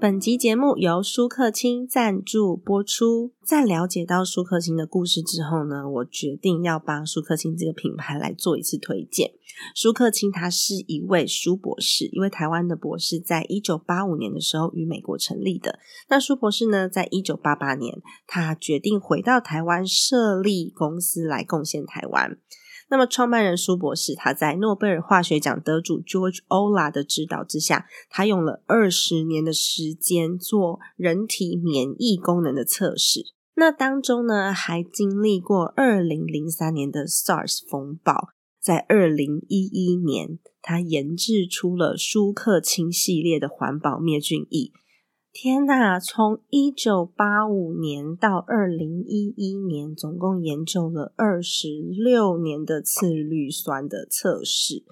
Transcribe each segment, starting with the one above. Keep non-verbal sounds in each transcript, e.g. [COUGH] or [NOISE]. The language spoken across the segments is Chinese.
本集节目由舒克清赞助播出。在了解到舒克清的故事之后呢，我决定要帮舒克清这个品牌来做一次推荐。舒克清他是一位舒博士，一位台湾的博士，在一九八五年的时候与美国成立的。那舒博士呢，在一九八八年，他决定回到台湾设立公司来贡献台湾。那么，创办人舒博士他在诺贝尔化学奖得主 George Ola 的指导之下，他用了二十年的时间做人体免疫功能的测试。那当中呢，还经历过二零零三年的 SARS 风暴，在二零一一年，他研制出了舒克清系列的环保灭菌液。天呐！从一九八五年到二零一一年，总共研究了二十六年的次氯酸的测试。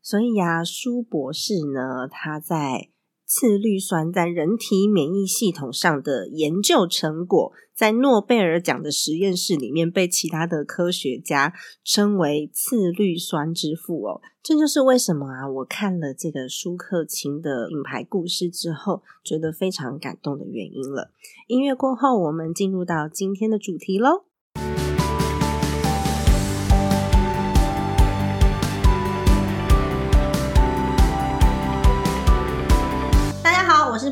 所以呀，舒博士呢，他在。次氯酸在人体免疫系统上的研究成果，在诺贝尔奖的实验室里面被其他的科学家称为“次氯酸之父”哦。这就是为什么啊，我看了这个舒克琴的品牌故事之后，觉得非常感动的原因了。音乐过后，我们进入到今天的主题喽。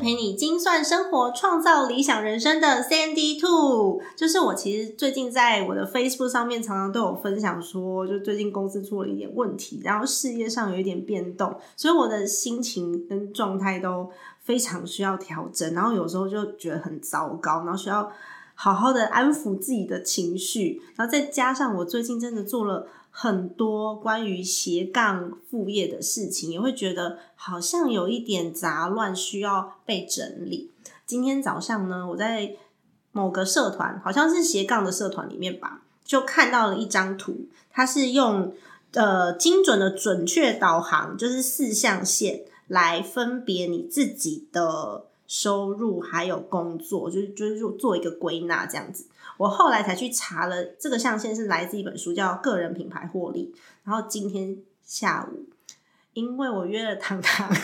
陪你精算生活、创造理想人生的 Sandy Two。就是我其实最近在我的 Facebook 上面常常都有分享说，就最近公司出了一点问题，然后事业上有一点变动，所以我的心情跟状态都非常需要调整。然后有时候就觉得很糟糕，然后需要好好的安抚自己的情绪。然后再加上我最近真的做了。很多关于斜杠副业的事情，也会觉得好像有一点杂乱，需要被整理。今天早上呢，我在某个社团，好像是斜杠的社团里面吧，就看到了一张图，它是用呃精准的准确导航，就是四象限来分别你自己的收入还有工作，就是就是做一个归纳这样子。我后来才去查了，这个象限是来自一本书，叫《个人品牌获利》。然后今天下午，因为我约了糖糖 [LAUGHS] [LAUGHS]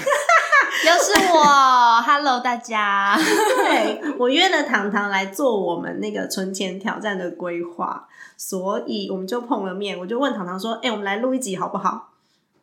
又是我，Hello 大家，[LAUGHS] 对我约了糖糖来做我们那个存钱挑战的规划，所以我们就碰了面。我就问糖糖说：“哎，我们来录一集好不好？”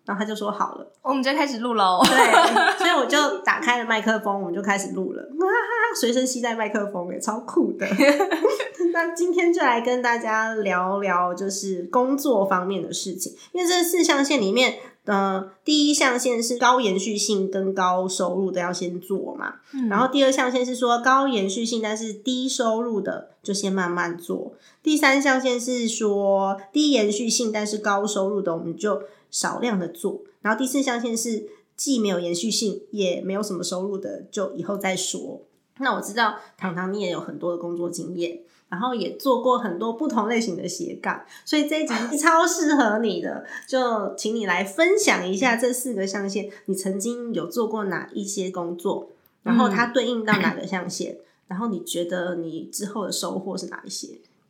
然后他就说：“好了。”我们就开始录喽。对，所以我就打开了麦克风，我们就开始录了。哈哈，随身携带麦克风，也超酷的。[LAUGHS] 那今天就来跟大家聊聊，就是工作方面的事情。因为这四象限里面，呃，第一象限是高延续性跟高收入的要先做嘛。然后第二象限是说高延续性但是低收入的就先慢慢做。第三象限是说低延续性但是高收入的我们就少量的做。然后第四象限是既没有延续性也没有什么收入的，就以后再说。那我知道糖糖你也有很多的工作经验。然后也做过很多不同类型的斜杠，所以这一集超适合你的，就请你来分享一下这四个象限，你曾经有做过哪一些工作，然后它对应到哪个象限，然后你觉得你之后的收获是哪一些？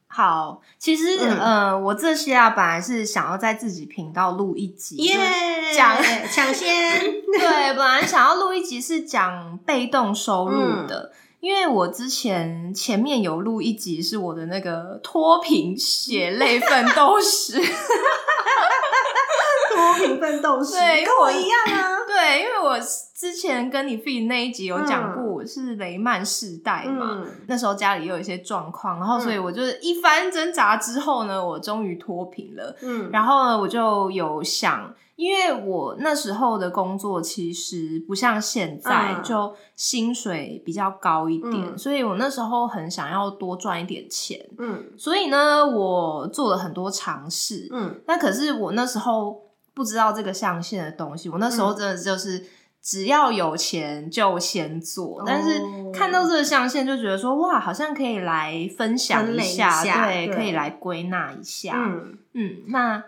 好，其实呃，我这些啊，本来是想要在自己频道录一集，讲抢先，[LAUGHS] 对，本来想要录一集是讲被动收入的。因为我之前前面有录一集，是我的那个脱贫血泪奋斗史，[LAUGHS] 脱贫奋斗史，[LAUGHS] 对，跟我一样啊。[LAUGHS] 对，因为我之前跟你 feed 那一集有讲过，我是雷曼世代嘛，那时候家里有一些状况，然后所以我就是一番挣扎之后呢，我终于脱贫了。嗯，然后呢，我就有想。因为我那时候的工作其实不像现在，就薪水比较高一点，所以我那时候很想要多赚一点钱。嗯，所以呢，我做了很多尝试。嗯，那可是我那时候不知道这个象限的东西，我那时候真的就是只要有钱就先做，但是看到这个象限就觉得说哇，好像可以来分享一下，对可以来归纳一下，嗯。嗯，那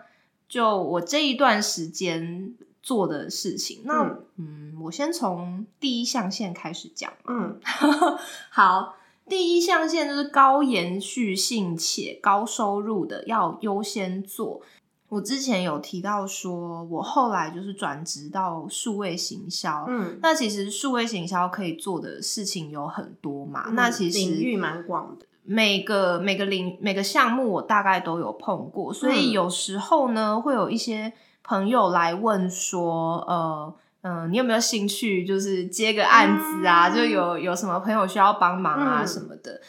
就我这一段时间做的事情，那嗯嗯我先从第一象限开始讲。嗯 [LAUGHS] 好，第一象限就是高延续性且高收入的要优先做。我之前有提到说，我后来就是转职到数位行销。嗯，那其实数位行销可以做的事情有很多嘛。那其实嗯领域蛮广的，每个每个领每个项目我大概都有碰过，所以嗯有时候呢，会有一些朋友来问说，呃。嗯，你有没有兴趣，就是接个案子啊？嗯就有有什么朋友需要帮忙啊嗯什么的。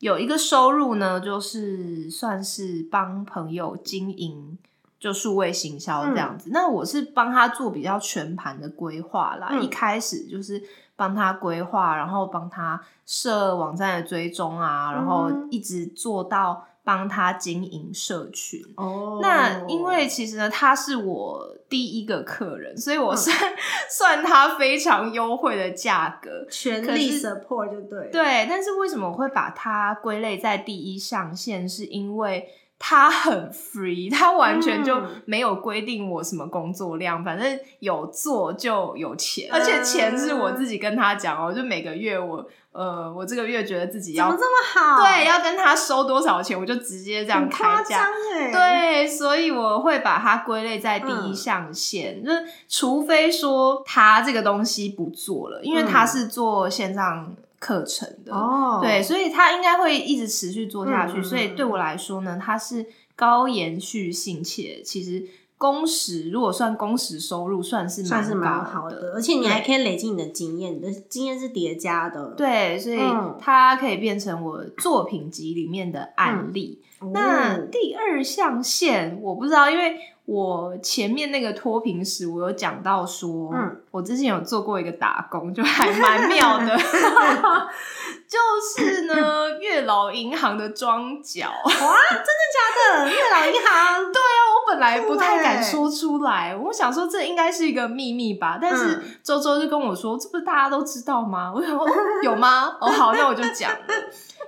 有一个收入呢，就是算是帮朋友经营，就数位行销这样子。那我是帮他做比较全盘的规划啦。嗯一开始就是帮他规划，然后帮他设网站的追踪啊，然后嗯一直做到帮他经营社群。哦那因为其实呢，他是我第一个客人，所以我嗯算、[LAUGHS] 算他非常优惠的价格。全力 support 就对了，对，但是为什么我会把它归类在第一象限？是因为它很 free，[LAUGHS] 他完全就嗯。没有规定我什么工作量，反正有做就有钱，而嗯。且钱是我自己跟他讲哦，就每个月我呃，我这个月觉得自己要怎么这么好？对要跟他收多少钱，我就直接这样开价。对，所以我会把它归类在第一嗯象限，就是除非说他这个东西不做了，因为嗯。他是做线上课程的，哦，对，所以他应该会一直持续做下去。所以对我来说呢，它是高延续性，且其实工时如果算工时收入，算是算是蛮高好的，而且你还可以累积你的经验，你的经验是叠加的。，对，所以嗯它可以变成我作品集里面的案例。那哦第二象限我不知道，因为我前面那个脱贫时，我有讲到说，嗯我之前有做过一个打工，就还蛮妙的，[LAUGHS] 就是呢，月老银行的庄脚。哇，真的假的？月老银行，对啊，我本来不太敢说出来，我想说这应该是一个秘密吧，但是嗯周周就跟我说，这不是大家都知道吗？[LAUGHS] 我想说，哦有吗？哦，好，那我就讲了。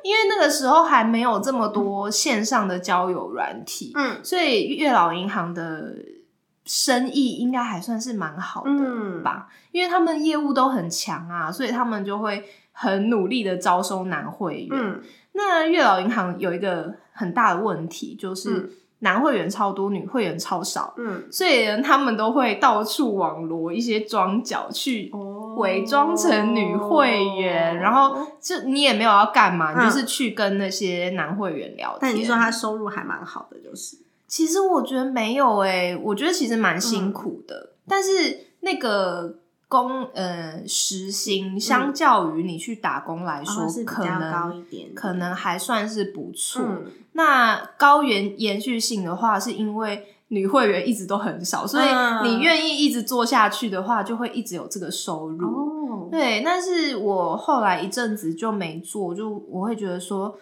因为那个时候还没有这么多线上的交友软体，嗯所以月老银行的生意应该还算是蛮好的嗯，吧。因为他们业务都很强啊，所以他们就会很努力的招收男会员。嗯那月老银行有一个很大的问题，就是嗯男会员超多，女会员超少，嗯，所以他们都会到处网罗一些装脚去哦伪装成女会员，然后就你也没有要干嘛，嗯你就是去跟那些男会员聊天。但你说他收入还蛮好的，就是其实我觉得没有诶、我觉得其实蛮辛苦的，但是那个工呃时薪相较于你去打工来说，哦是比可较高能一点，可能还算是不错。嗯那高延延续性的话，是因为女会员一直都很少，所以嗯你愿意一直做下去的话，就会一直有这个收入。哦，对，但是我后来一阵子就没做，就我会觉得说，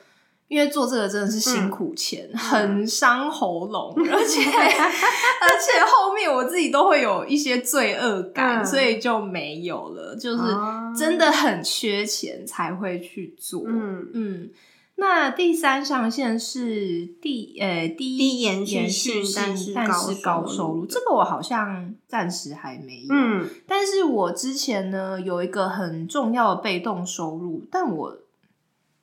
因为做这个真的是辛苦钱，很伤喉咙，而且而且后面我自己都会有一些罪恶感，嗯所以就没有了。就是哦真的很缺钱才会去做。嗯嗯，那第三象限是第呃第一低延续性但是高但是高收入这个我好像暂时还没有。嗯但是我之前呢有一个很重要的被动收入，但我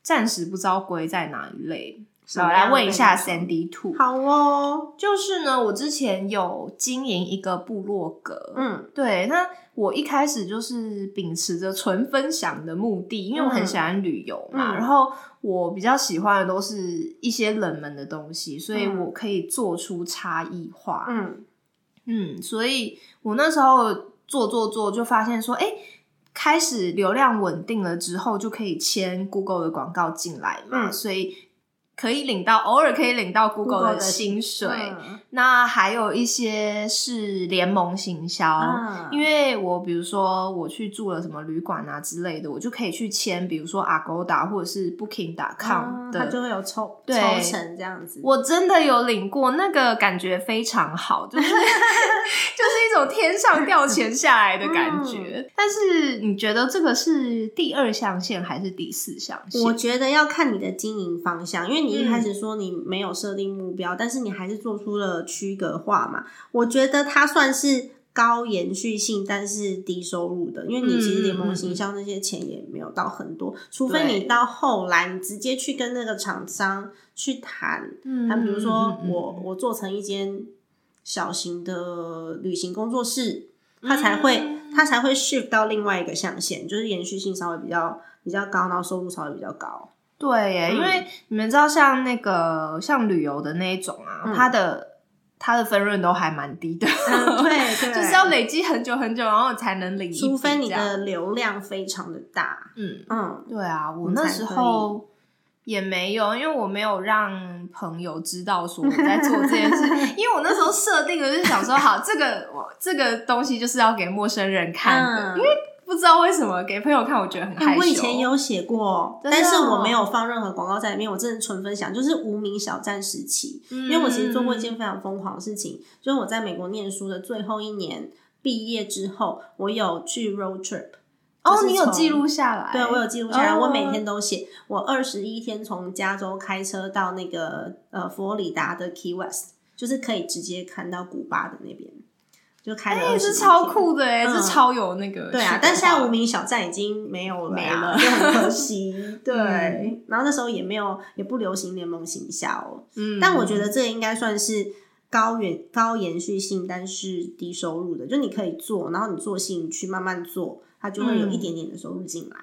暂时不知道归在哪一类。我来问一下 Sandy Two，好哦，就是呢，我之前有经营一个部落格，嗯。对，那我一开始就是秉持着纯分享的目的，因为我很喜欢旅游嘛，嗯。然后我比较喜欢的都是一些冷门的东西，所以嗯。我可以做出差异化。嗯。嗯，所以我那时候做做做，就发现说，哎、开始流量稳定了之后，就可以签 Google 的广告进来嘛，嗯。所以可以领到，偶尔可以领到 Google, 的的薪水。嗯那还有一些是联盟行销，嗯因为我比如说我去住了什么旅馆啊之类的，我就可以去签，比如说 Agoda 或者是 Booking.com 它就会有抽抽成这样子。我真的有领过，那个感觉非常好，就是 [LAUGHS] 就是一种天上掉钱下来的感觉。嗯但是你觉得这个是第二象限还是第四象限？我觉得要看你的经营方向，因为你一开始嗯说你没有设定目标，但是你还是做出了区隔化嘛。我觉得它算是高延续性，但是低收入的，因为你其实联盟行销那些钱也没有到很多，除非你到后来你直接去跟那个厂商去谈，嗯他比如说我我做成一间小型的旅行工作室，他才会、嗯它才会 shift 到另外一个象限，就是延续性稍微比较比较高，然后收入稍微比较高。对耶，嗯因为你们知道，像那个像旅游的那一种啊，嗯。它的它的分润都还蛮低的，嗯，对 [LAUGHS] 对，就是要累积很久很久，然后才能领除非你的流量非常的大，嗯，嗯，对啊，我那时候也没有，因为我没有让朋友知道说我在做这件事，[LAUGHS] 因为我那时候设定的就是想说，好，这个我这个东西就是要给陌生人看的，嗯因为不知道为什么给朋友看，我觉得很害羞。哎我以前有写过，但是我没有放任何广告在里面，我真的纯分享，就是无名小站时期。嗯，因为我其实做过一件非常疯狂的事情，就是我在美国念书的最后一年毕业之后，我有去 road trip。哦，你有记录下来？对，我有记录下来，哦我每天都写。我二十一天从加州开车到那个呃佛罗里达的 Key West，就是可以直接看到古巴的那边，就开了哎，二十这超酷的哎，嗯这超有那个对啊，但现在无名小站已经没有了没啊，了就很可惜。[LAUGHS] 对，嗯然后那时候也没有，也不流行联盟行销，嗯但我觉得这应该算是高远高延续性，但是低收入的，就你可以做，然后你做兴趣慢慢做，它就会有一点点的收入进来。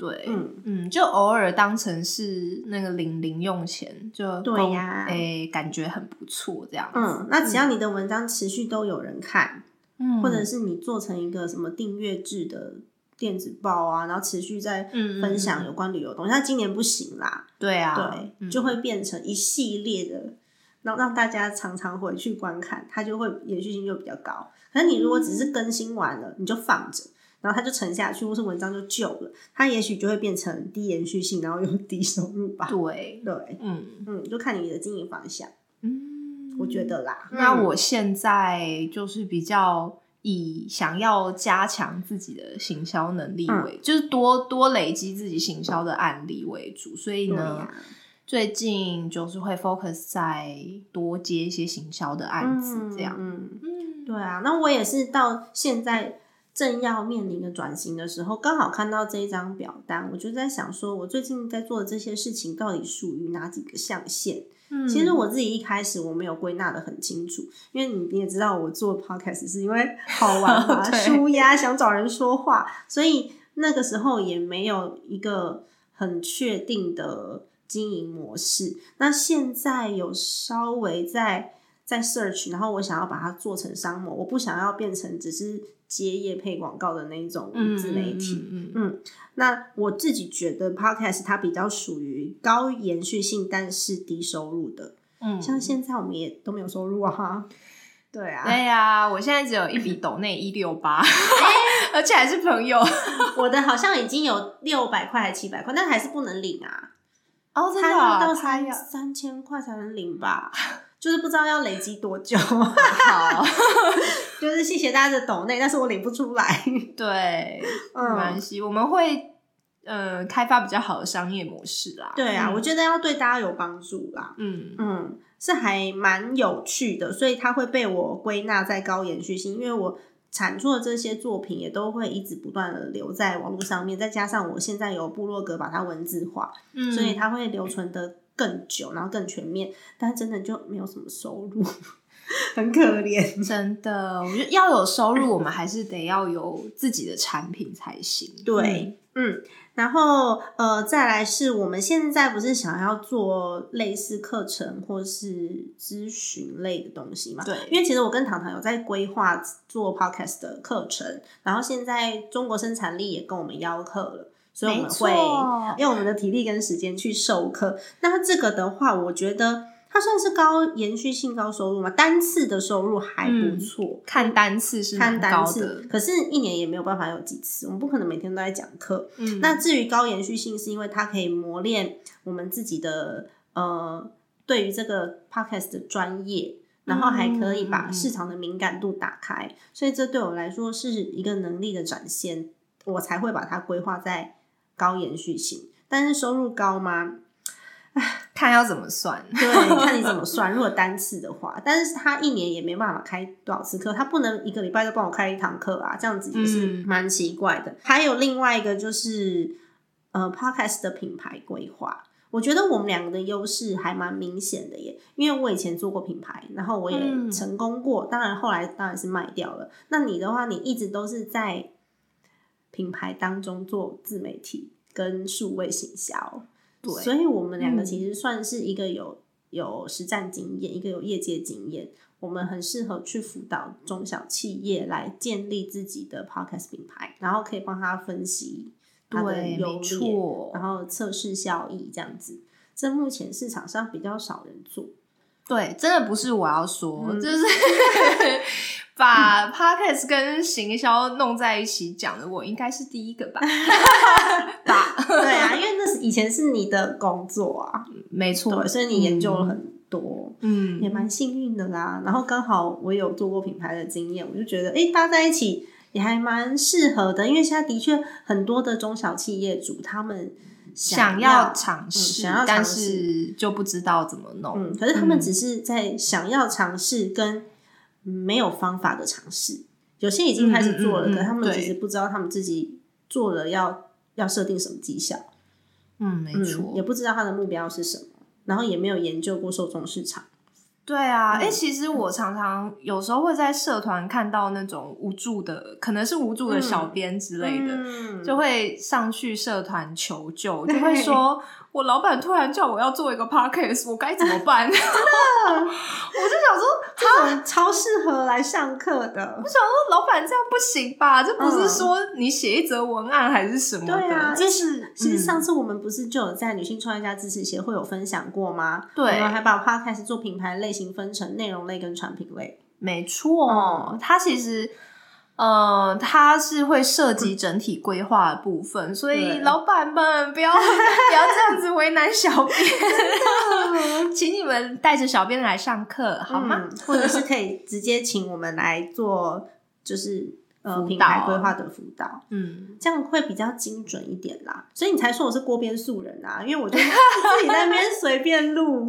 对，嗯。嗯就偶尔当成是那个零零用钱，就对呀哎，感觉很不错这样子。嗯，那只要你的文章持续都有人看，嗯或者是你做成一个什么订阅制的电子报啊，然后持续在分享有关旅游的东西，那今年不行啦，对啊，对，嗯。就会变成一系列的，让让大家常常回去观看，它就会延续性就比较高。可是你如果只是更新完了，你就放着，然后它就沉下去，或是文章就旧了，它也许就会变成低延续性，然后又 [LAUGHS] 低收入吧。对，对，嗯嗯，就看你的经营方向，嗯，我觉得啦。那嗯我现在就是比较以想要加强自己的行销能力嗯为，就是多多累积自己行销的案例为主，所以呢，最近就是会 focus 在多接一些行销的案子，这样。嗯，嗯，对啊，那我也是到现在正要面临的转型的时候，刚好看到这一张表单，我就在想说，我最近在做的这些事情到底属于哪几个象限？嗯其实我自己一开始我没有归纳的很清楚，因为你你也知道，我做 podcast 是因为好玩嘛，[LAUGHS] 对舒压，想找人说话，所以那个时候也没有一个很确定的经营模式。那现在有稍微在在 search，然后我想要把它做成商模，我不想要变成只是接业配广告的那一种嗯自媒体。嗯嗯嗯，那我自己觉得 podcast 它比较属于高延续性，但是低收入的。嗯像现在我们也都没有收入啊，哈。[LAUGHS] 对啊，对呀、我现在只有一笔抖内一六八，[LAUGHS] 而且还是朋友 [LAUGHS] 我的好像已经有六百块还七百块，但还是不能领啊。哦，真它的啊要到三三千块才能领吧？就是不知道要累积多久。好，[LAUGHS] 就是谢谢大家的抖内，但是我领不出来。[LAUGHS] 对，没关嗯，系，我们会呃开发比较好的商业模式啦。对啊，嗯我觉得要对大家有帮助啦。嗯嗯，是还蛮有趣的，所以它会被我归纳在高延续性，因为我产出的这些作品也都会一直不断的留在网络上面，再加上我现在有部落格把它文字化，嗯所以它会留存的更久，然后更全面，但真的就没有什么收入，[LAUGHS] 很可怜。真的，我觉得要有收入，我们还是得要有自己的产品才行。对，嗯，然后呃，再来是我们现在不是想要做类似课程或是咨询类的东西嘛？对因为其实我跟糖糖有在规划做 podcast 的课程，然后现在中国生产力也跟我们邀课了。所以我们会用我们的体力跟时间去授课。那这个的话，我觉得它算是高延续性高收入嘛，单次的收入还不错，看单次是看单次次，可是一年也没有办法有几次，我们不可能每天都在讲课。嗯，那至于高延续性，是因为它可以磨练我们自己的呃，对于这个 podcast 的专业。然后还可以把市场的敏感度打开，所以这对我来说是一个能力的展现，我才会把它规划在高延续性。但是收入高吗？看要怎么算。[LAUGHS] 对，看你怎么算。如果单次的话，但是他一年也没办法开多少次课，他不能一个礼拜就帮我开一堂课啊，这样子也是蛮奇怪的。还有另外一个就是，呃，podcast 的品牌规划。我觉得我们两个的优势还蛮明显的耶，因为我以前做过品牌，然后我也成功过，当然后来当然是卖掉了。那你的话，你一直都是在品牌当中做自媒体跟数位行销，对，所以我们两个其实算是一个有有实战经验，一个有业界经验，我们很适合去辅导中小企业来建立自己的 podcast 品牌，然后可以帮他分析。对，没错。然后测试效益这样子，这目前市场上比较少人做。对，真的不是我要说，就是 [LAUGHS] 把 podcast 跟行销弄在一起讲的，我应该是第一个吧？[LAUGHS] 对啊，因为那是以前是你的工作啊，没错，所以你研究了很多，嗯，也蛮幸运的啦。然后刚好我有做过品牌的经验，我就觉得，哎，搭在一起。也还蛮适合的，因为现在的确很多的中小企业主他们想要尝试，但是就不知道怎么弄。嗯，可是他们只是在想要尝试跟没有方法的尝试。有些已经开始做了，可他们其实不知道他们自己做了要要设定什么绩效。嗯，没错，也不知道他的目标是什么，然后也没有研究过受众市场。对啊，哎，其实我常常有时候会在社团看到那种无助的，可能是无助的小编之类的，就会上去社团求救，就会说。我老板突然叫我要做一个 podcast，我该怎么办？[LAUGHS] 真的，我就想说，[LAUGHS] 他超适合来上课的。我想说，老板这样不行吧？这不是说你写一则文案还是什么的？就是，其实上次我们不是就有在女性创业家支持协会有分享过吗？对，我们还把 podcast 做品牌类型分成内容类跟产品类。没错，它其实。呃，它是会涉及整体规划的部分，所以老板们不要 [LAUGHS] 不要这样子为难小编，[LAUGHS] 请你们带着小编来上课好吗？或者是可以直接请我们来做，就是呃品牌规划的辅导，嗯，这样会比较精准一点啦。所以你才说我是锅边素人啊，因为我就 [LAUGHS] 自己在那边随便录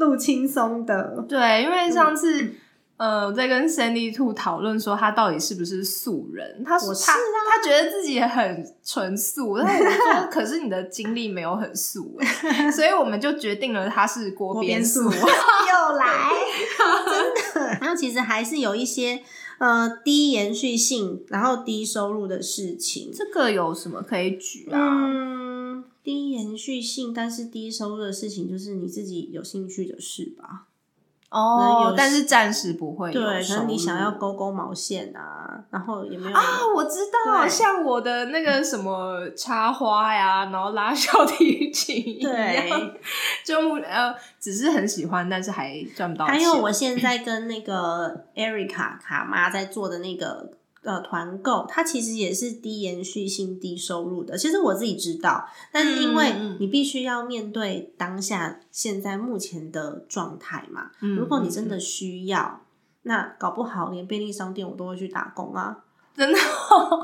录轻松的，对，因为上次。呃，在跟 Sandy Two 讨论说他到底是不是素人，他说他他觉得自己很纯素，但我说 [LAUGHS] 可是你的经历没有很素，所以我们就决定了他是锅边素，[LAUGHS] 又来，[LAUGHS] 真的。然后其实还是有一些呃低延续性，然后低收入的事情，这个有什么可以举啊？嗯，低延续性但是低收入的事情，就是你自己有兴趣的事吧。哦，但是暂时不会。对，可能你想要勾勾毛线啊，然后也没有啊。我知道，像我的那个什么插花呀，然后拉小提琴，对，就呃，只是很喜欢，但是还赚不到。还有，我现在 [LAUGHS] 跟那个 Erica 卡妈在做的那个。呃，团购它其实也是低延续性、低收入的。其实我自己知道，但是因为你必须要面对当下现在目前的状态嘛。如果你真的需要，那搞不好连便利商店我都会去打工啊！[LAUGHS] 真的，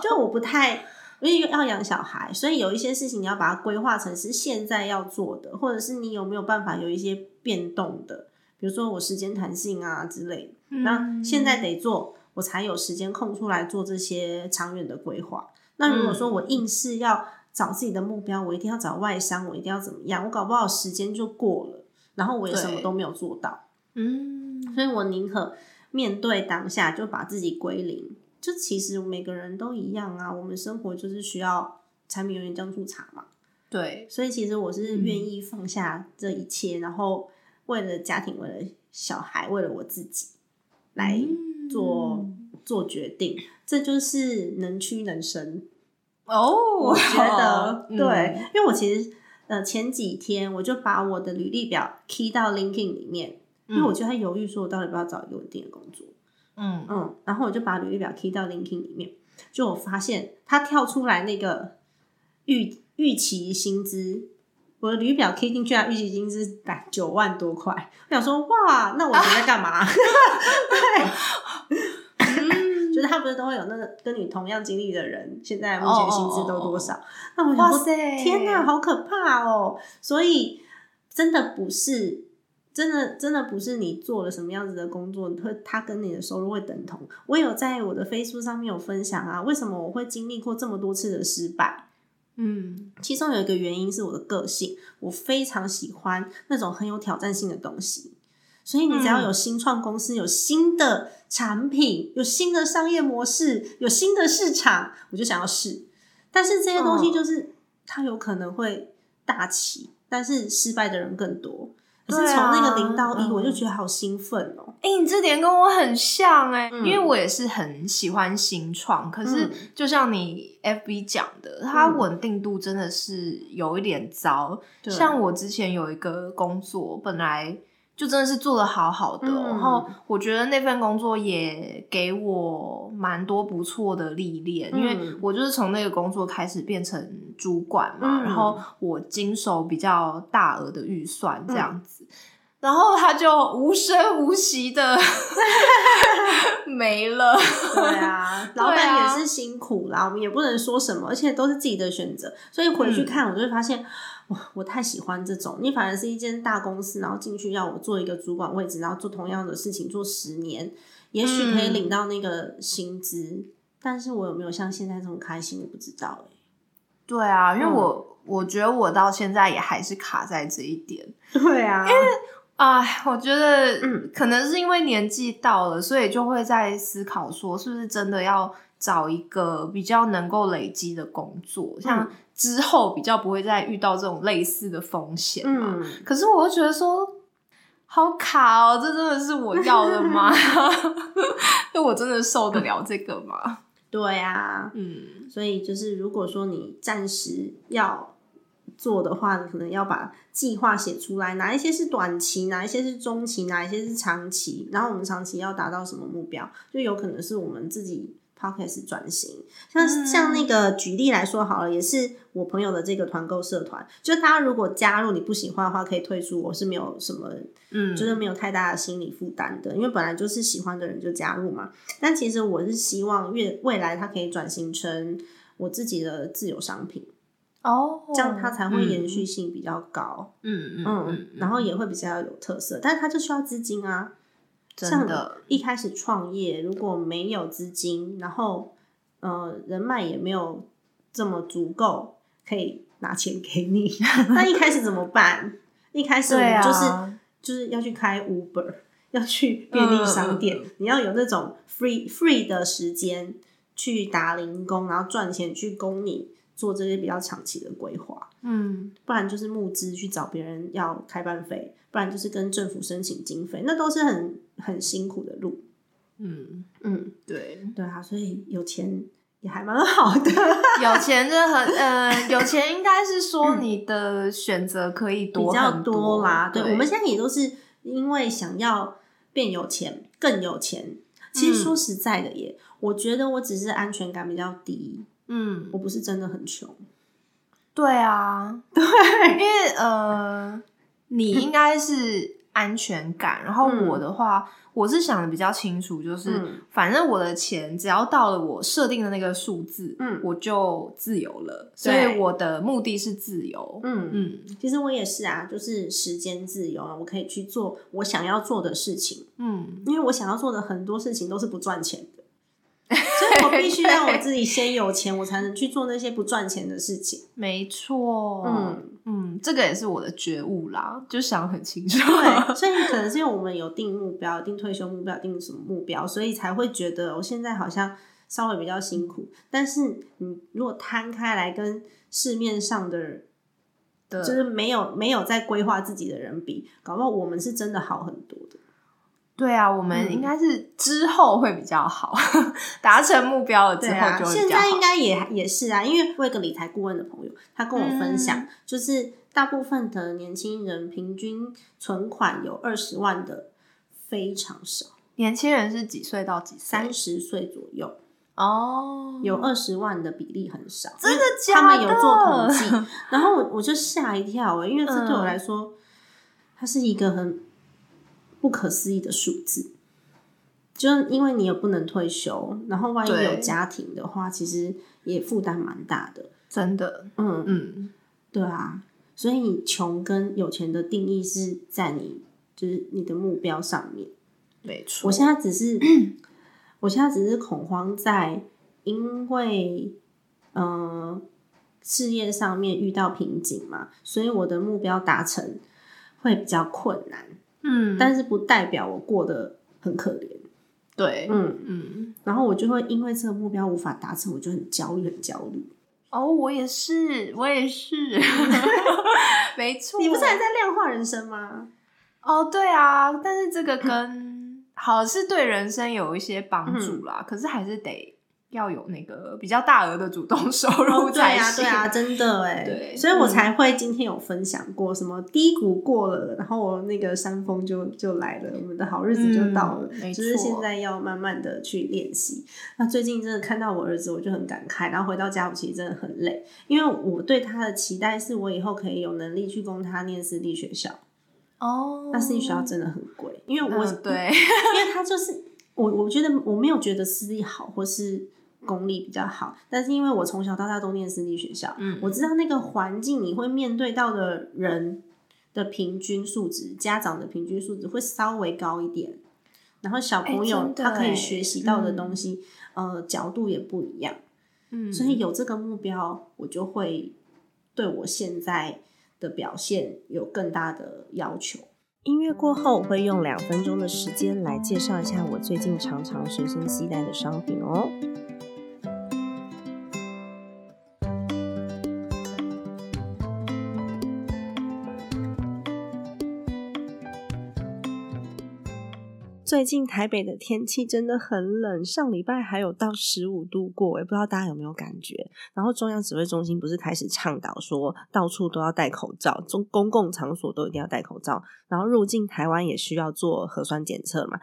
就我不太因为要养小孩，所以有一些事情你要把它规划成是现在要做的，或者是你有没有办法有一些变动的，比如说我时间弹性啊之类的。那现在得做。我才有时间空出来做这些长远的规划。那如果说我硬是要找自己的目标，我一定要找外商，我一定要怎么样？我搞不好时间就过了，然后我也什么都没有做到。嗯，所以我宁可面对当下，就把自己归零。就其实每个人都一样啊，我们生活就是需要柴米油盐酱醋茶嘛。对，所以其实我是愿意放下这一切，然后为了家庭，为了小孩，为了我自己来。做做决定，这就是能屈能伸。哦，我觉得、嗯对，因为我其实呃前几天我就把我的履历表 key 到 LinkedIn 里面，因为我就在犹豫说我到底要不要找一个稳定的工作。嗯嗯，然后我就把履历表 key 到 LinkedIn 里面，就我发现它跳出来那个预预期薪资，我的履历表 key 进去啊，预期薪资百九万多块，我想说哇，那我以前在干嘛？[LAUGHS] 对，就是他不是都会有那个跟你同样经历的人，现在目前薪资都多少？那我想说，哇塞，天哪，好可怕哦！所以真的不是，真的真的不是你做了什么样子的工作，会他跟你的收入会等同。我有在我的 Facebook 上面有分享啊，为什么我会经历过这么多次的失败？嗯其中有一个原因是我的个性，我非常喜欢那种很有挑战性的东西。所以你只要有新创公司、有新的产品、有新的商业模式、有新的市场，我就想要试。但是这些东西就是、它有可能会大起，但是失败的人更多。可是对从那啊个零到一，嗯。我就觉得好兴奋哦、哎、你这点跟我很像哎、嗯。因为我也是很喜欢新创，可是嗯。就像你 FB 讲的，它嗯。稳定度真的是有一点糟。对。像我之前有一个工作，本来就真的是做的好好的，嗯然后我觉得那份工作也给我蛮多不错的历练，因为嗯。我就是从那个工作开始变成主管嘛，嗯然后我经手比较大额的预算这样嗯。子。然后他就无声无息的 [LAUGHS] 没了。对啊，[LAUGHS] 老板也是辛苦啦，我们也不能说什么，而且都是自己的选择，所以回去看，我就会发现，哇，我太喜欢这种。你反而是一间大公司，然后进去要我做一个主管位置，然后做同样的事情做十年，也许可以领到那个薪资，但是我有没有像现在这么开心，我不知道哎、对啊，因为嗯。我、我觉得我到现在也还是卡在这一点。[LAUGHS] 对啊，因为。哎，我觉得，嗯。可能是因为年纪到了，所以就会在思考说，是不是真的要找一个比较能够累积的工作，像之后比较不会再遇到这种类似的风险嘛。嗯，可是我又觉得说，好卡哦，这真的是我要的吗？[LAUGHS] 那我真的受得了这个吗？对啊，嗯所以就是如果说你暂时要做的话，你可能要把计划写出来，哪一些是短期，哪一些是中期，哪一些是长期，然后我们长期要达到什么目标，就有可能是我们自己 podcast 转型。像、嗯像那个举例来说好了，也是我朋友的这个团购社团，就大家如果加入你不喜欢的话，可以退出，我是没有什么嗯，就是没有太大的心理负担的，因为本来就是喜欢的人就加入嘛。但其实我是希望越未来它可以转型成我自己的自有商品，哦，这样它才会延续性比较高，嗯。嗯嗯，嗯然后也会比较有特色。但是它就需要资金啊，像真的，一开始创业如果没有资金，然后呃人脉也没有这么足够，可以拿钱给你，那一开始怎么办？一开始我们就是。就是要去开 Uber，要去便利商店，嗯你要有那种 free free 的时间去打零工，然后赚钱去供你做这些比较长期的规划，嗯，不然就是募资去找别人要开办费，不然就是跟政府申请经费，那都是很很辛苦的路。嗯，嗯，对，对啊，所以有钱也还蛮好的。[LAUGHS] 有钱真的很，呃，[LAUGHS] 有钱应该是说你的选择可以多比较多啦。对，对，我们现在也都是因为想要变有钱、更有钱。其实说实在的耶，我觉得我只是安全感比较低，嗯，我不是真的很穷。对啊，[LAUGHS] 对，因为呃，你应该是安全感，然后嗯。我的话，我是想的比较清楚，就是、嗯。反正我的钱只要到了我设定的那个数字，嗯我就自由了，所以我的目的是自由，嗯嗯。其实我也是啊，就是时间自由了，我可以去做我想要做的事情，嗯，因为我想要做的很多事情都是不赚钱的。所以我必须 [LAUGHS] 让我自己先有钱，我才能去做那些不赚钱的事情。没错，嗯嗯，这个也是我的觉悟啦，就想很清楚，对，[LAUGHS] 所以可能是因为我们有定目标、定退休目标、定什么目标，所以才会觉得我现在好像稍微比较辛苦。但是你如果摊开来跟市面上的人，就是没有没有在规划自己的人比，搞不好我们是真的好很多的。对啊，我们应该是之后会比较好，达成目标了之后就会现在应该也也是啊，因为我有个理财顾问的朋友，他跟我分享，就是大部分的年轻人平均存款有二十万的非常少。年轻人是几岁到几岁？三十岁左右哦，有二十万的比例很少，真的假的？他们有做统计，然后我我就吓一跳哎，因为这对我来说，它是一个很不可思议的数字。就因为你也不能退休，然后万一有家庭的话，其实也负担蛮大的。真的，嗯嗯，对啊，所以你穷跟有钱的定义是在你就是你的目标上面。没错，我现在只是，[CLEARS THROAT] 我现在只是恐慌在，因为嗯事业上面遇到瓶颈嘛，所以我的目标达成会比较困难。嗯，但是不代表我过得很可怜。对，嗯嗯，然后我就会因为这个目标无法达成，我就很焦虑，很焦虑。哦，我也是，我也是，[LAUGHS] 没错。你不是还在量化人生吗？哦，对啊，但是这个跟 [LAUGHS] 好是对人生有一些帮助啦，可是还是得。要有那个比较大额的主动收入才行，对啊，[LAUGHS] 真的哎，对，所以我才会今天有分享过什么低谷过了，然后我那个山峰就就来了，我们的好日子就到了，就是现在要慢慢的去练习。那最近真的看到我儿子，我就很感慨，然后回到家我其实真的很累，因为我对他的期待是我以后可以有能力去供他念私立学校。哦，那私立学校真的很贵，因为我 [LAUGHS] 对，因为他就是我，我觉得我没有觉得私立好，或是。功力比较好，但是因为我从小到大都念私立学校，嗯，我知道那个环境你会面对到的人的平均素质，家长的平均素质会稍微高一点，然后小朋友他可以学习到的东西，呃，角度也不一样，嗯，所以有这个目标，我就会对我现在的表现有更大的要求。音乐过后，我会用两分钟的时间来介绍一下我最近常常随身携带的商品哦。最近台北的天气真的很冷，上礼拜还有到十五度过，也不知道大家有没有感觉。然后中央指挥中心不是开始倡导说，到处都要戴口罩，中公共场所都一定要戴口罩，然后入境台湾也需要做核酸检测嘛？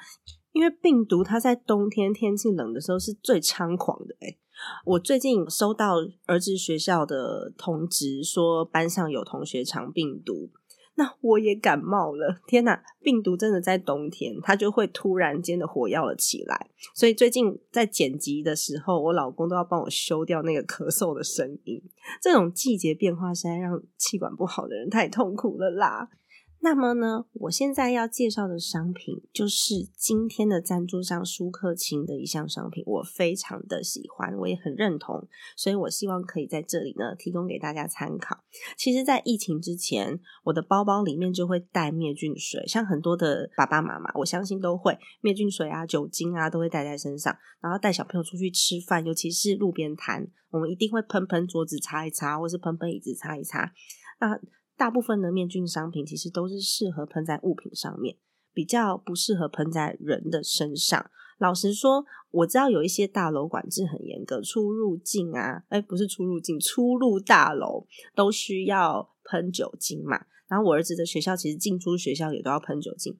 因为病毒它在冬天天气冷的时候是最猖狂的。诶我最近收到儿子学校的通知，说班上有同学长病毒。那我也感冒了，天哪！病毒真的在冬天，它就会突然间的火药了起来。所以最近在剪辑的时候，我老公都要帮我修掉那个咳嗽的声音。这种季节变化实在让气管不好的人太痛苦了啦。那么呢，我现在要介绍的商品就是今天的赞助商舒克清的一项商品，我非常的喜欢，我也很认同，所以我希望可以在这里呢提供给大家参考。其实，在疫情之前，我的包包里面就会带灭菌水，像很多的爸爸妈妈，我相信都会灭菌水啊、酒精啊都会带在身上，然后带小朋友出去吃饭，尤其是路边摊，我们一定会喷喷桌子擦一擦，或是喷喷椅子擦一擦。那大部分的灭菌商品其实都是适合喷在物品上面，比较不适合喷在人的身上。老实说，我知道有一些大楼管制很严格，出入境啊，哎，不是出入境，出入大楼都需要喷酒精嘛。然后我儿子的学校其实进出学校也都要喷酒精，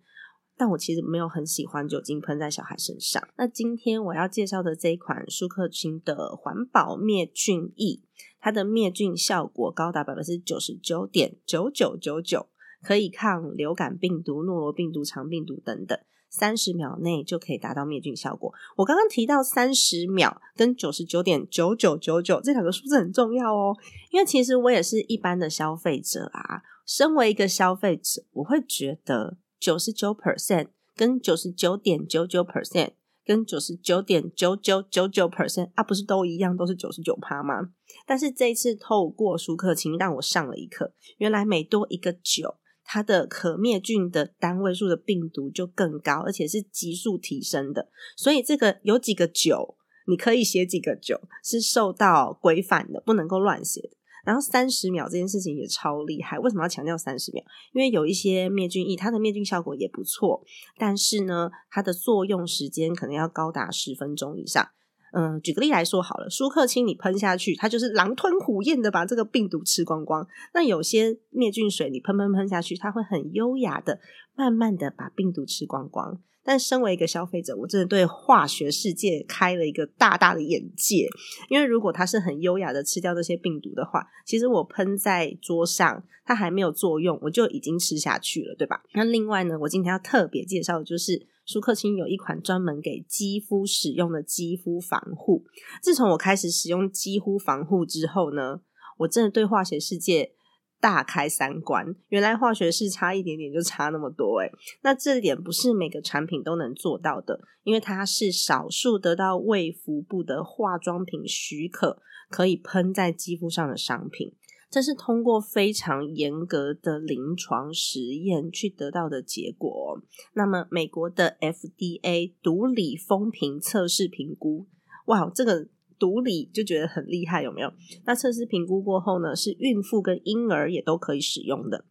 但我其实没有很喜欢酒精喷在小孩身上。那今天我要介绍的这一款舒克清的环保灭菌液。它的灭菌效果高达百分之九十九点九九九九，可以抗流感病毒、诺罗病毒、肠病毒等等，三十秒内就可以达到灭菌效果。我刚刚提到三十秒跟九十九点九九九九这两个数字很重要哦，因为其实我也是一般的消费者啊，身为一个消费者，我会觉得九十九 percent 跟九十九点九九 percent。跟九十九点九九九九 percent 啊，不是都一样，都是九十九趴吗？但是这一次透过舒克清让我上了一课，原来每多一个九，它的可灭菌的单位数的病毒就更高，而且是急速提升的。所以这个有几个九，你可以写几个九，是受到规范的，不能够乱写的。然后三十秒这件事情也超厉害，为什么要强调三十秒？因为有一些灭菌液，它的灭菌效果也不错，但是呢，它的作用时间可能要高达十分钟以上。嗯，举个例来说好了，舒克清你喷下去，它就是狼吞虎咽的把这个病毒吃光光。那有些灭菌水你喷喷喷下去，它会很优雅的、慢慢的把病毒吃光光。但身为一个消费者，我真的对化学世界开了一个大大的眼界。因为如果它是很优雅的吃掉这些病毒的话，其实我喷在桌上，它还没有作用，我就已经吃下去了，对吧？那另外呢，我今天要特别介绍的就是舒克清有一款专门给肌肤使用的肌肤防护。自从我开始使用肌肤防护之后呢，我真的对化学世界。大开三观，原来化学式差一点点就差那么多诶那这点不是每个产品都能做到的，因为它是少数得到卫福部的化妆品许可可以喷在肌肤上的商品，这是通过非常严格的临床实验去得到的结果。那么美国的 FDA 毒理风评测试评估，哇，这个。独理就觉得很厉害，有没有？那测试评估过后呢，是孕妇跟婴儿也都可以使用的。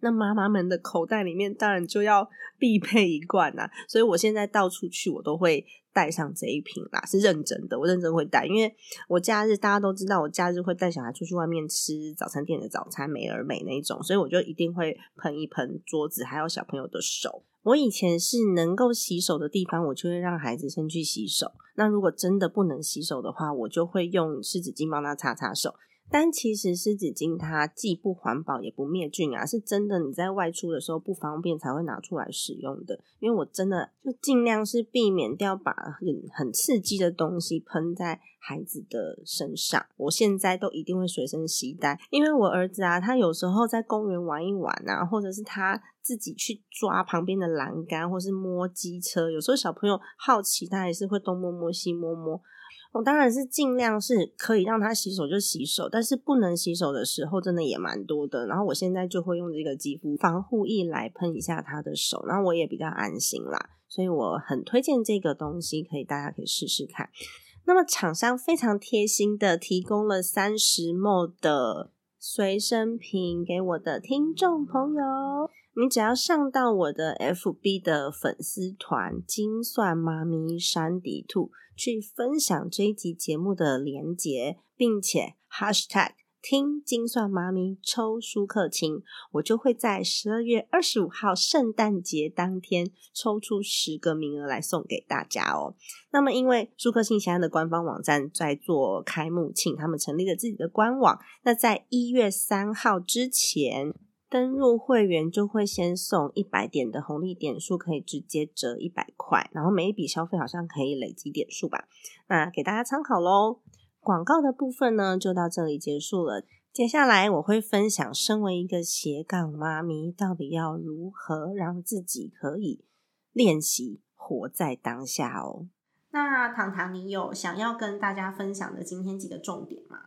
那妈妈们的口袋里面当然就要必备一罐啦。所以我现在到处去，我都会带上这一瓶啦，是认真的，我认真会带，因为我假日大家都知道，我假日会带小孩出去外面吃早餐店的早餐，美而美那一种，所以我就一定会喷一喷桌子，还有小朋友的手。我以前是能够洗手的地方，我就会让孩子先去洗手。那如果真的不能洗手的话，我就会用湿纸巾帮他擦擦手。但其实湿纸巾它既不环保也不灭菌啊，是真的你在外出的时候不方便才会拿出来使用的。因为我真的就尽量是避免掉把很很刺激的东西喷在孩子的身上。我现在都一定会随身携带，因为我儿子啊，他有时候在公园玩一玩啊，或者是他自己去抓旁边的栏杆，或是摸机车，有时候小朋友好奇，他还是会东摸摸西摸摸。我当然是尽量是可以让他洗手就洗手，但是不能洗手的时候真的也蛮多的。然后我现在就会用这个肌肤防护液来喷一下他的手，然后我也比较安心啦。所以我很推荐这个东西，可以大家可以试试看。那么厂商非常贴心的提供了三十 ml 的随身瓶给我的听众朋友，你只要上到我的 FB 的粉丝团“精算妈咪山迪兔”。去分享这一集节目的连结，并且 #hashtag 听精算妈咪抽舒克清，我就会在十二月二十五号圣诞节当天抽出十个名额来送给大家哦。那么，因为舒克清现在的官方网站在做开幕庆，他们成立了自己的官网，那在一月三号之前。登入会员就会先送一百点的红利点数，可以直接折一百块，然后每一笔消费好像可以累积点数吧。那给大家参考喽。广告的部分呢，就到这里结束了。接下来我会分享，身为一个斜杠妈咪，到底要如何让自己可以练习活在当下哦。那糖糖，你有想要跟大家分享的今天几个重点吗？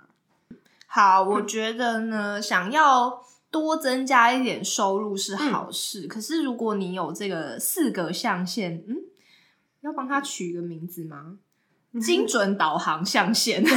好，我觉得呢，想要。多增加一点收入是好事，可是如果你有这个四个象限，嗯，要帮他取一个名字吗？精准导航象限。[LAUGHS]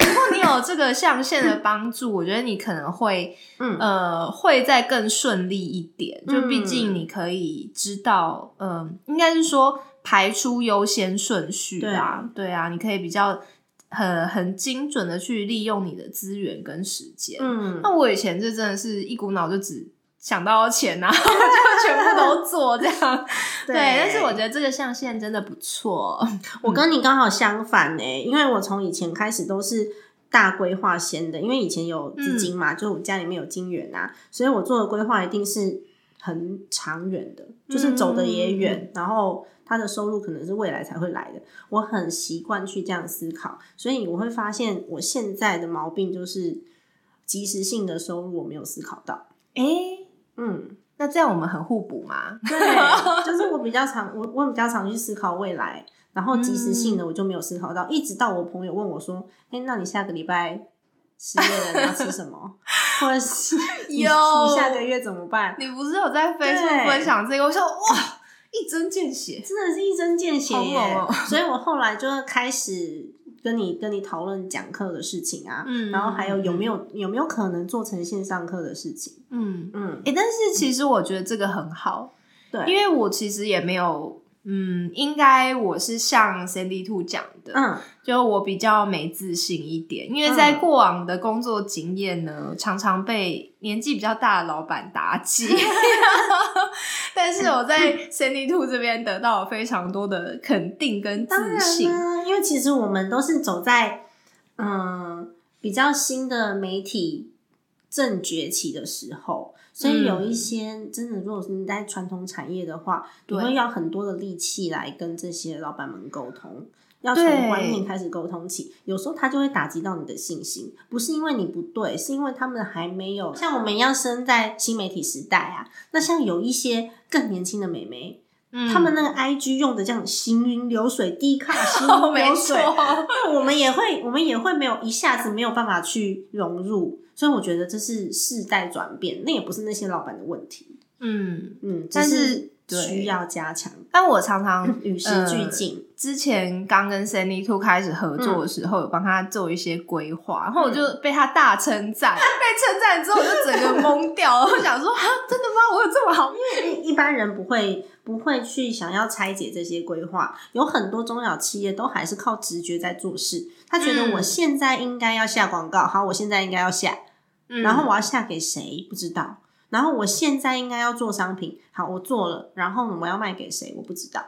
如果你有这个象限的帮助，我觉得你可能会，呃，会再更顺利一点。就毕竟你可以知道，嗯，应该是说排出优先顺序啊，对啊，你可以比较。很很精准的去利用你的资源跟时间。嗯，那我以前就真的是一股脑就只想到钱啊，[LAUGHS] 就全部都做这样。[LAUGHS] 对，但是我觉得这个象限真的不错。[LAUGHS] 我跟你刚好相反呢，因为我从以前开始都是大规划先的，因为以前有资金嘛，就我家里面有金源啊，所以我做的规划一定是很长远的，就是走的也远，然后。他的收入可能是未来才会来的，我很习惯去这样思考，所以我会发现我现在的毛病就是及时性的收入我没有思考到。哎，嗯，那这样我们很互补嘛？对，[LAUGHS] 就是我比较常我我比较常去思考未来，然后及时性的我就没有思考到，一直到我朋友问我说：“哎，那你下个礼拜失业了，你要吃什么？[LAUGHS] [LAUGHS] 或者是你下个月怎么办？”你不是有在 Facebook 分享这个？我说哇。一针见血，真的是一针见血耶！所以我后来就开始跟你跟你讨论讲课的事情啊，嗯然后还有有没有有没有可能做成线上课的事情，嗯，嗯，哎、但是其实我觉得这个很好，对，因为我其实也没有，嗯，应该我是像 Sandy Two 讲的，嗯就我比较没自信一点，因为在过往的工作经验呢，常常被年纪比较大的老板打击。[LAUGHS] [LAUGHS] 但是我在 Sandy Two 这边得到了非常多的肯定跟自信。因为其实我们都是走在嗯比较新的媒体正崛起的时候，所以有一些真的，如果是你在传统产业的话，你会要很多的力气来跟这些老板们沟通。要从对观念开始沟通起，有时候他就会打击到你的信心，不是因为你不对，是因为他们还没有像我们一样生在新媒体时代啊。那像有一些更年轻的美眉，嗯。他们那个 IG 用的这样行云流水、低卡 [LAUGHS] 行云流水，我们也会，[LAUGHS] 我们也会没有一下子没有办法去融入，所以我觉得这是世代转变，那也不是那些老板的问题，嗯，嗯，但是对需要加强，但我常常与时俱进。之前刚跟 Sandy Two 开始合作的时候，有帮他做一些规划，然后我就被他大称赞，[LAUGHS] 被称赞之后我就整个懵掉了，我想说 [LAUGHS] 啊，真的吗？我有这么好？因为一般人不会不会去想要拆解这些规划，有很多中小企业都还是靠直觉在做事。他觉得嗯。我现在应该要下广告，好，我现在应该要下，嗯。然后我要下给谁？不知道，然后我现在应该要做商品，好，我做了，然后我要卖给谁我不知道，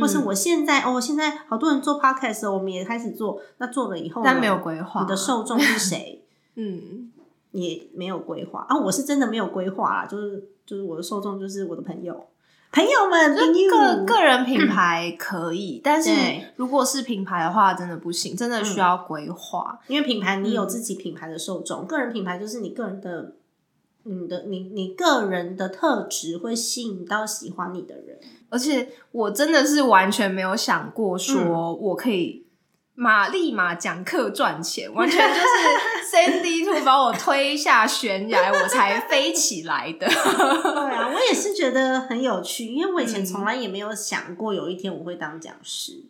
或是我现在哦，现在好多人做 podcast，哦我们也开始做，那做了以后呢，但没有规划你的受众是谁？[LAUGHS] 嗯也没有规划啊，我是真的没有规划啦，就是就是我的受众就是我的朋友，朋友们，朋友个个人品牌可以，但是如果是品牌的话，真的不行，真的需要规划。因为品牌你有嗯自己品牌的受众，个人品牌就是你个人的，你的你你个人的特质会吸引到喜欢你的人。而且我真的是完全没有想过嗯说我可以马立马讲课赚钱，完全就是 Sandy [LAUGHS] Two 把我推下悬崖，我才飞起来的。对啊，[LAUGHS] 我也是觉得很有趣，因为我以前嗯从来也没有想过有一天我会当讲师，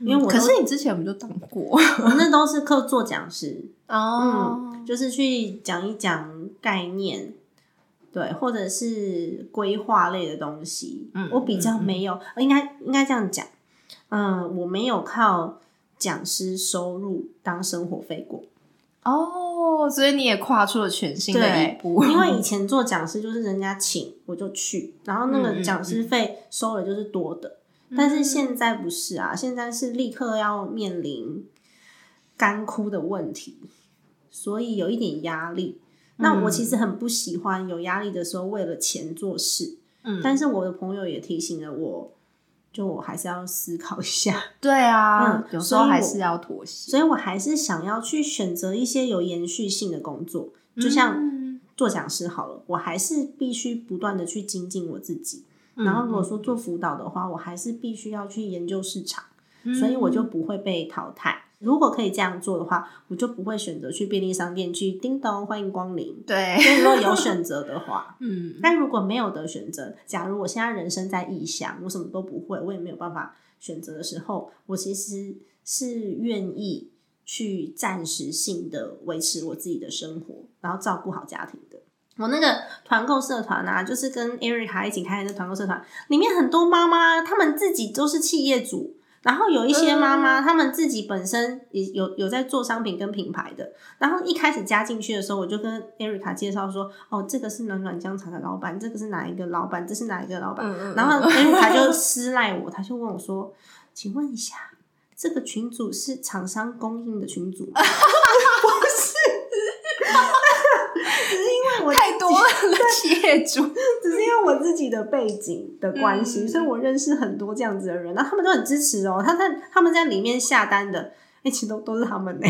因为我可是你之前不就当过我那都是课做讲师，哦？嗯，就是去讲一讲概念，对，或者是规划类的东西。嗯我比较没有，呃应该应该这样讲，嗯，我没有靠讲师收入当生活费过。哦，所以你也跨出了全新的一对，步，因为以前做讲师就是人家请我就去，然后那个讲师费收了就是多的。但是现在不是啊，现在是立刻要面临干枯的问题，所以有一点压力。那我其实很不喜欢有压力的时候为了钱做事，嗯但是我的朋友也提醒了我，就我还是要思考一下。[LAUGHS] 对啊，嗯有时候所以我还是要妥协。所以我还是想要去选择一些有延续性的工作，就像嗯做讲师好了，我还是必须不断的去精进我自己。嗯然后如果说做辅导的话，我还是必须要去研究市场，嗯所以我就不会被淘汰。如果可以这样做的话，我就不会选择去便利商店去叮咚欢迎光临。对，所以如果有选择的话，[LAUGHS] 嗯，但如果没有的选择，假如我现在人生在异乡，我什么都不会，我也没有办法选择的时候，我其实是愿意去暂时性的维持我自己的生活，然后照顾好家庭的。我那个团购社团啊，就是跟 Erica 一起开的团购社团，里面很多妈妈，她们自己都是企业主，然后有一些妈妈，她们自己本身也有有在做商品跟品牌的，然后一开始加进去的时候，我就跟 Erica 介绍说，哦，这个是暖暖姜茶的老板，这个是哪一个老板，这是哪一个老板，嗯嗯然后 Erica 就私赖我，他就问我说，请问一下，这个群组是厂商供应的群组吗？[LAUGHS] [LAUGHS] 不是，只是因为我太多了 [LAUGHS] 企业主，只是因为我自己的背景的关系，嗯所以我认识很多这样子的人，然后他们都很支持哦。他在他们在里面下单的，哎、其实都都是他们呢、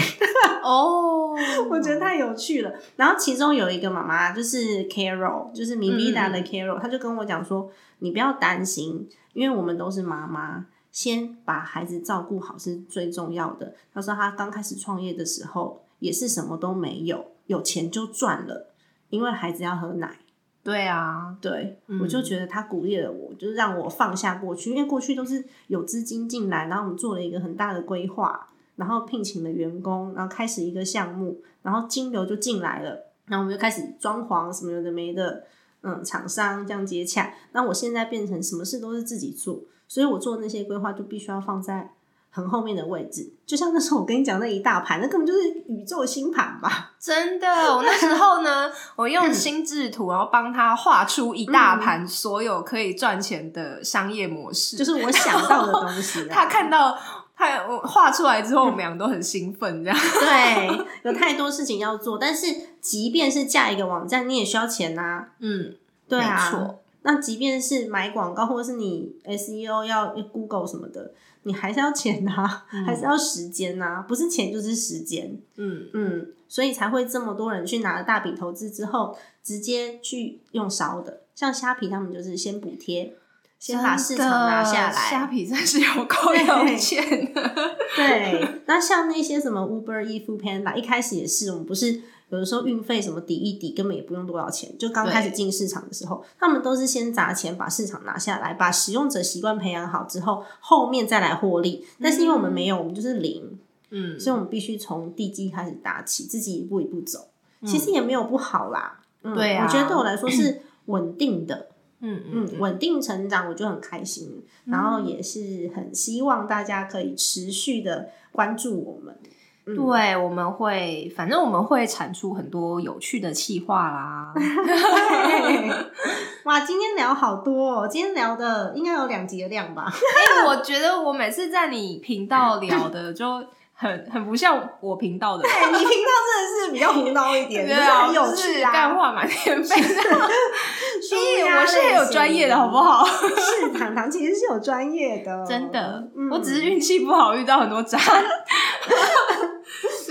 哦，[LAUGHS] 我觉得太有趣了。然后其中有一个妈妈就是 Carol，就是米米达的 Carol，、她就跟我讲说：“你不要担心，因为我们都是妈妈，先把孩子照顾好是最重要的。”她说她刚开始创业的时候也是什么都没有，有钱就赚了，因为孩子要喝奶。对啊，对，嗯我就觉得他鼓励了我，就是让我放下过去，因为过去都是有资金进来，然后我们做了一个很大的规划，然后聘请了员工，然后开始一个项目，然后金流就进来了，然后我们就开始装潢什么有的没的，嗯，厂商这样接洽。那我现在变成什么事都是自己做，所以我做那些规划就必须要放在很后面的位置。就像那时候我跟你讲那一大盘，那根本就是宇宙星盘吧？[LAUGHS] 真的，我那时候呢，我用心智图，然后帮他画出一大盘所有可以赚钱的商业模式，就是我想到的东西。[LAUGHS] 他看到。他我画出来之后，我们两个都很兴奋，这样对，有太多事情要做，但是即便是架一个网站，你也需要钱呐。嗯，对啊。那即便是买广告，或者是你 SEO 要 Google 什么的，你还是要钱呐，还是要时间呐，不是钱就是时间。嗯嗯，所以才会这么多人去拿了大笔投资之后，直接去用烧的，像虾皮他们就是先补贴。先把市场拿下来，虾皮真是有够有钱的。对，那像那些什么 Uber、e f Panda，一开始也是，我们不是有的时候运费什么抵一抵，根本也不用多少钱。就刚开始进市场的时候，他们都是先砸钱把市场拿下来，把使用者习惯培养好之后，后面再来获利。但是因为我们没有，我们就是零，嗯，所以我们必须从地基开始打起，自己一步一步走。其实也没有不好啦，对啊，我觉得对我来说是稳定的。嗯嗯，稳定成长，我就很开心，然后也是很希望大家可以持续的关注我们。对，我们会，反正我们会产出很多有趣的企划啦。[LAUGHS] 哇，今天聊好多哦，今天聊的应该有两集的量吧？[LAUGHS] 哎，我觉得我每次在你频道聊的就。很很不像我频道的，对 [LAUGHS] 你频道真的是比较胡闹一点，对啊，有趣啊，干话满天飞。咦，我是很有专业的，好不好？是糖糖其实是有专业的，真的，我只是运气不好，遇到很多渣。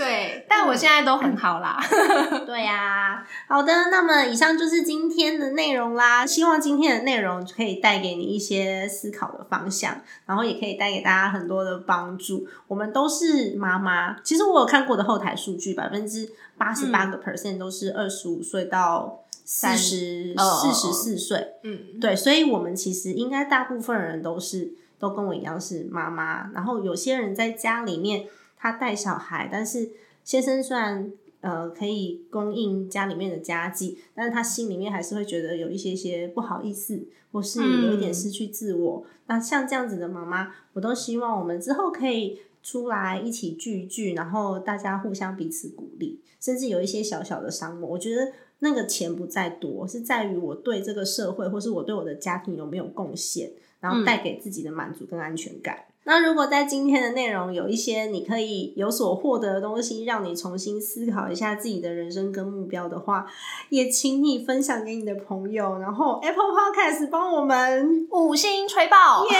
对，但我现在都很好啦。[LAUGHS] 对呀，好的，那么以上就是今天的内容啦。希望今天的内容可以带给你一些思考的方向，然后也可以带给大家很多的帮助。我们都是妈妈，其实我有看过的后台数据，百分之八十八个 percent 都是二十五岁到四十四十四岁。嗯，对，所以我们其实应该大部分人都是都跟我一样是妈妈，然后有些人在家里面。他带小孩，但是先生虽然呃可以供应家里面的家计，但是他心里面还是会觉得有一些些不好意思，或是有一点失去自我。那像这样子的妈妈，我都希望我们之后可以出来一起聚一聚，然后大家互相彼此鼓励，甚至有一些小小的商模。我觉得那个钱不在多，是在于我对这个社会或是我对我的家庭有没有贡献，然后带给自己的满足跟安全感。那如果在今天的内容有一些你可以有所获得的东西，让你重新思考一下自己的人生跟目标的话，也请你分享给你的朋友，然后 Apple Podcast 帮我们五星吹爆！耶！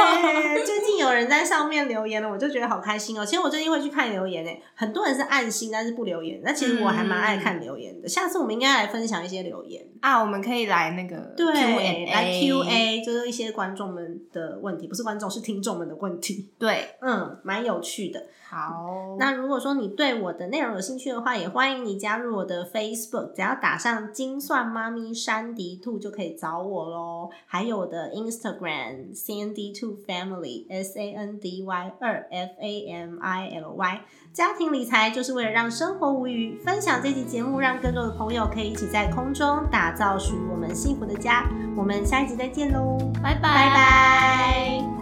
[LAUGHS] 最近有人在上面留言了，我就觉得好开心哦。其实我最近会去看留言诶，很多人是按心，但是不留言。那其实我还蛮爱看留言的。下次我们应该来分享一些留言啊，我们可以来那个对来 Q A，就是一些观众们的问题，不是观众是听众们的。问题对，嗯，蛮有趣的。好，那如果说你对我的内容有兴趣的话，也欢迎你加入我的 Facebook，只要打上“精算妈咪山迪兔”就可以找我喽。还有我的 Instagram Sandy Two Family S A N D Y 二 F A M I L Y，家庭理财就是为了让生活无虞。分享这期节目，让更多的朋友可以一起在空中打造属于我们幸福的家。我们下一集再见喽，拜拜拜拜。